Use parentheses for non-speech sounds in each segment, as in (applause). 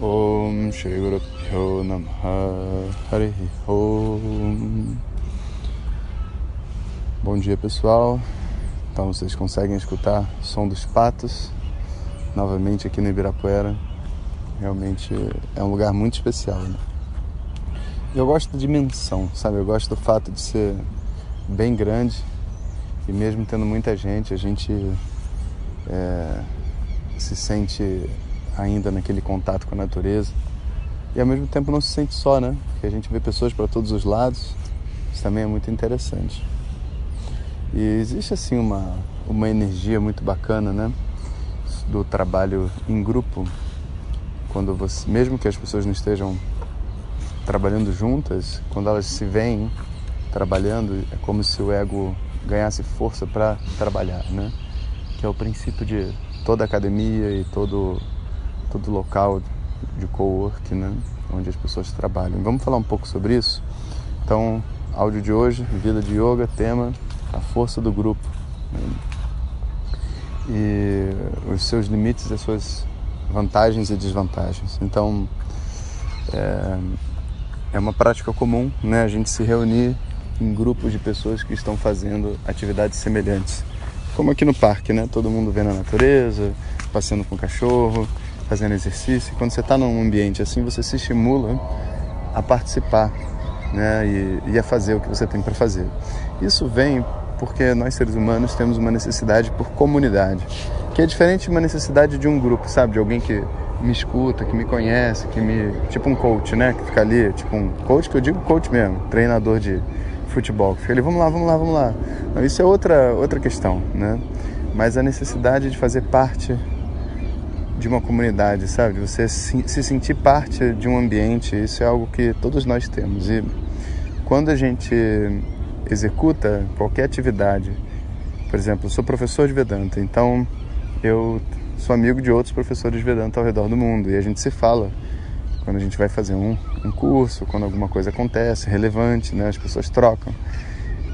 Guru Pyo Namaha Harihi Om Bom dia pessoal, então vocês conseguem escutar o som dos patos novamente aqui no Ibirapuera. Realmente é um lugar muito especial. Né? Eu gosto da dimensão, sabe? Eu gosto do fato de ser bem grande e mesmo tendo muita gente, a gente é, se sente ainda naquele contato com a natureza. E ao mesmo tempo não se sente só, né? Porque a gente vê pessoas para todos os lados. Isso também é muito interessante. E existe assim uma, uma energia muito bacana, né? Do trabalho em grupo. Quando você, mesmo que as pessoas não estejam trabalhando juntas, quando elas se veem trabalhando, é como se o ego ganhasse força para trabalhar, né? Que é o princípio de toda academia e todo todo local de co-work, né? Onde as pessoas trabalham. Vamos falar um pouco sobre isso? Então, áudio de hoje, vida de yoga, tema a força do grupo né? e os seus limites, as suas vantagens e desvantagens. Então, é, é uma prática comum, né? A gente se reunir em grupos de pessoas que estão fazendo atividades semelhantes, como aqui no parque, né? Todo mundo vendo a natureza, passeando com o cachorro, fazendo exercício. Quando você está num ambiente assim, você se estimula a participar né, e, e a fazer o que você tem para fazer. Isso vem porque nós seres humanos temos uma necessidade por comunidade, que é diferente de uma necessidade de um grupo, sabe, de alguém que me escuta, que me conhece, que me tipo um coach, né, que fica ali, tipo um coach que eu digo coach mesmo, treinador de futebol, que fica ali, vamos lá, vamos lá, vamos lá. Não, isso é outra outra questão, né? Mas a necessidade de fazer parte de uma comunidade, sabe? Você se sentir parte de um ambiente, isso é algo que todos nós temos. E quando a gente executa qualquer atividade, por exemplo, eu sou professor de Vedanta, então eu sou amigo de outros professores de Vedanta ao redor do mundo e a gente se fala quando a gente vai fazer um, um curso, quando alguma coisa acontece relevante, né? As pessoas trocam.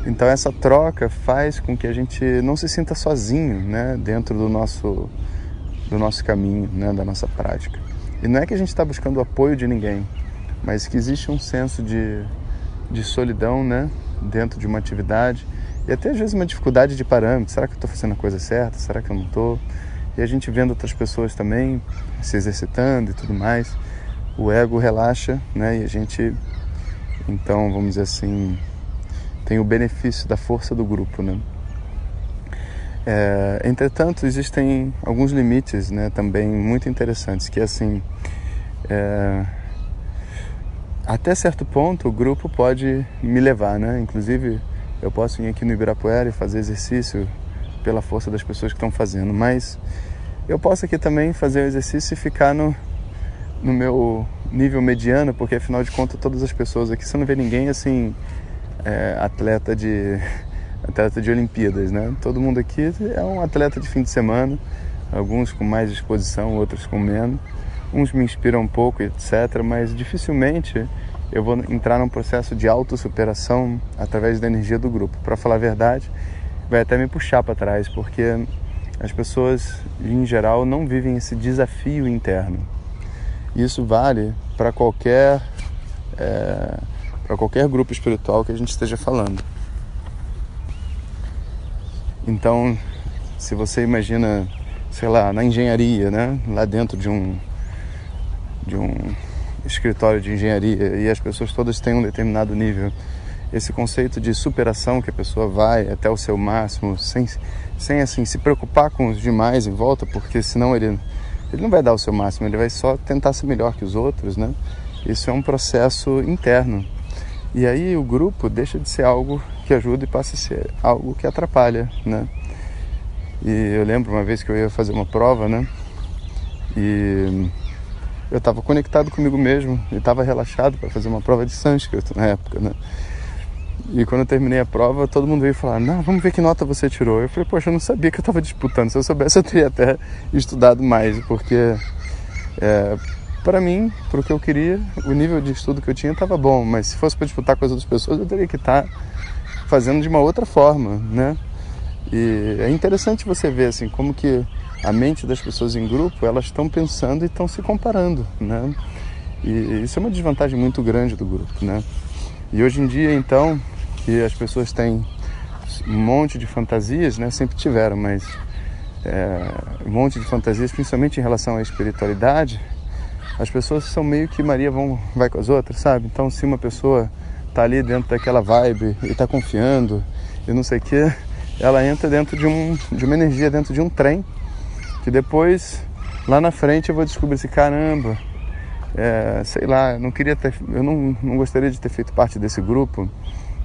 Então essa troca faz com que a gente não se sinta sozinho, né? Dentro do nosso do nosso caminho, né, da nossa prática. E não é que a gente está buscando o apoio de ninguém, mas que existe um senso de, de solidão né, dentro de uma atividade e até às vezes uma dificuldade de parâmetro. Será que eu estou fazendo a coisa certa? Será que eu não estou? E a gente vendo outras pessoas também se exercitando e tudo mais, o ego relaxa né, e a gente, então, vamos dizer assim, tem o benefício da força do grupo. Né? É, entretanto, existem alguns limites né, também muito interessantes, que assim, é, até certo ponto o grupo pode me levar, né? Inclusive, eu posso ir aqui no Ibirapuera e fazer exercício pela força das pessoas que estão fazendo, mas eu posso aqui também fazer o exercício e ficar no, no meu nível mediano, porque afinal de contas todas as pessoas aqui, você não vê ninguém assim, é, atleta de atleta de Olimpíadas, né? Todo mundo aqui é um atleta de fim de semana, alguns com mais disposição, outros com menos. Uns me inspiram um pouco, etc., mas dificilmente eu vou entrar num processo de autossuperação através da energia do grupo. Para falar a verdade, vai até me puxar para trás, porque as pessoas, em geral, não vivem esse desafio interno. Isso vale para qualquer, é, para qualquer grupo espiritual que a gente esteja falando. Então, se você imagina, sei lá, na engenharia, né, lá dentro de um de um escritório de engenharia e as pessoas todas têm um determinado nível, esse conceito de superação que a pessoa vai até o seu máximo, sem sem assim se preocupar com os demais em volta, porque senão ele ele não vai dar o seu máximo, ele vai só tentar ser melhor que os outros, né? Isso é um processo interno. E aí o grupo deixa de ser algo que ajuda e passa a ser algo que atrapalha, né? E eu lembro uma vez que eu ia fazer uma prova, né? E eu estava conectado comigo mesmo e estava relaxado para fazer uma prova de sânscrito na época, né? E quando eu terminei a prova, todo mundo veio falar: Não, vamos ver que nota você tirou. Eu falei: Poxa, eu não sabia que eu estava disputando. Se eu soubesse, eu teria até estudado mais, porque é, para mim, para o que eu queria, o nível de estudo que eu tinha estava bom. Mas se fosse para disputar com as outras pessoas, eu teria que estar tá fazendo de uma outra forma, né? E é interessante você ver assim como que a mente das pessoas em grupo elas estão pensando e estão se comparando, né? E isso é uma desvantagem muito grande do grupo, né? E hoje em dia, então, que as pessoas têm um monte de fantasias, né? Sempre tiveram, mas é, um monte de fantasias, principalmente em relação à espiritualidade, as pessoas são meio que Maria vão, vai com as outras, sabe? Então, se uma pessoa tá ali dentro daquela vibe e tá confiando e não sei o que, ela entra dentro de, um, de uma energia, dentro de um trem, que depois, lá na frente, eu vou descobrir assim, caramba, é, sei lá, não queria ter, eu não, não gostaria de ter feito parte desse grupo.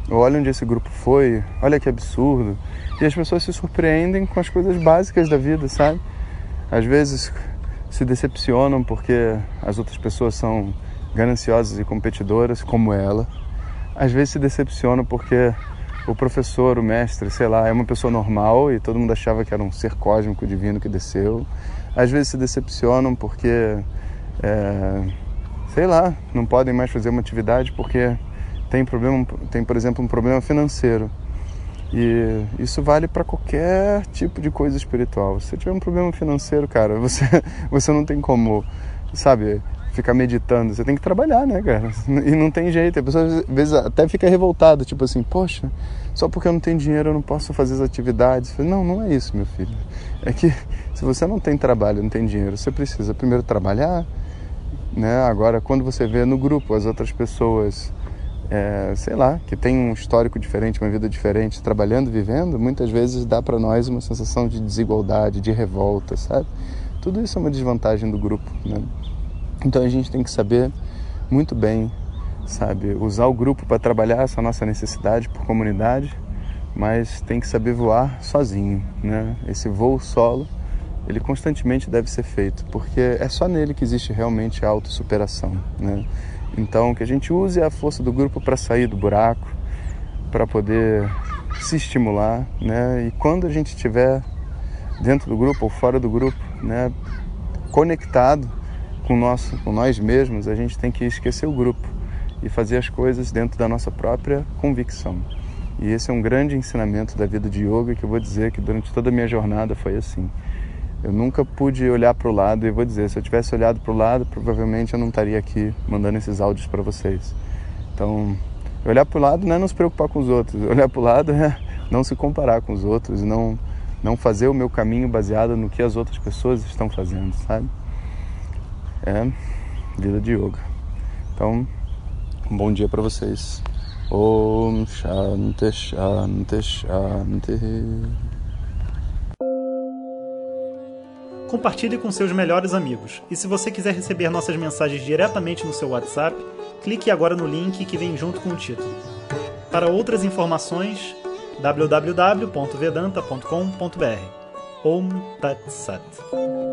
Olha onde esse grupo foi, olha que absurdo. E as pessoas se surpreendem com as coisas básicas da vida, sabe? Às vezes se decepcionam porque as outras pessoas são gananciosas e competidoras, como ela. Às vezes se decepcionam porque o professor, o mestre, sei lá, é uma pessoa normal e todo mundo achava que era um ser cósmico divino que desceu. Às vezes se decepcionam porque, é, sei lá, não podem mais fazer uma atividade porque tem problema, tem por exemplo um problema financeiro. E isso vale para qualquer tipo de coisa espiritual. Se você tiver um problema financeiro, cara, (laughs) você, você não tem como, sabe, ficar meditando, você tem que trabalhar, né, cara? (laughs) E não tem jeito. A pessoa às vezes até fica revoltada, tipo assim, poxa, só porque eu não tenho dinheiro eu não posso fazer as atividades. Não, não é isso, meu filho. É que se você não tem trabalho, não tem dinheiro, você precisa primeiro trabalhar, né? Agora, quando você vê no grupo as outras pessoas, é, sei lá, que tem um histórico diferente, uma vida diferente, trabalhando, vivendo, muitas vezes dá para nós uma sensação de desigualdade, de revolta, sabe? Tudo isso é uma desvantagem do grupo, né? Então a gente tem que saber muito bem, sabe, usar o grupo para trabalhar essa nossa necessidade por comunidade, mas tem que saber voar sozinho, né? Esse voo solo, ele constantemente deve ser feito, porque é só nele que existe realmente a autossuperação, né? Então, que a gente use a força do grupo para sair do buraco, para poder se estimular, né? E quando a gente estiver dentro do grupo ou fora do grupo, né, conectado com, nosso, com nós mesmos, a gente tem que esquecer o grupo e fazer as coisas dentro da nossa própria convicção. E esse é um grande ensinamento da vida de yoga que eu vou dizer que durante toda a minha jornada foi assim. Eu nunca pude olhar para o lado e vou dizer, se eu tivesse olhado para o lado, provavelmente eu não estaria aqui mandando esses áudios para vocês. Então, olhar para o lado não é não se preocupar com os outros, (laughs) olhar para o lado é não se comparar com os outros, não não fazer o meu caminho baseado no que as outras pessoas estão fazendo, sabe? É vida de yoga. Então, um bom dia para vocês. Om Shanti Shanti Shanti. Compartilhe com seus melhores amigos. E se você quiser receber nossas mensagens diretamente no seu WhatsApp, clique agora no link que vem junto com o título. Para outras informações, www.vedanta.com.br. Om Tat Sat.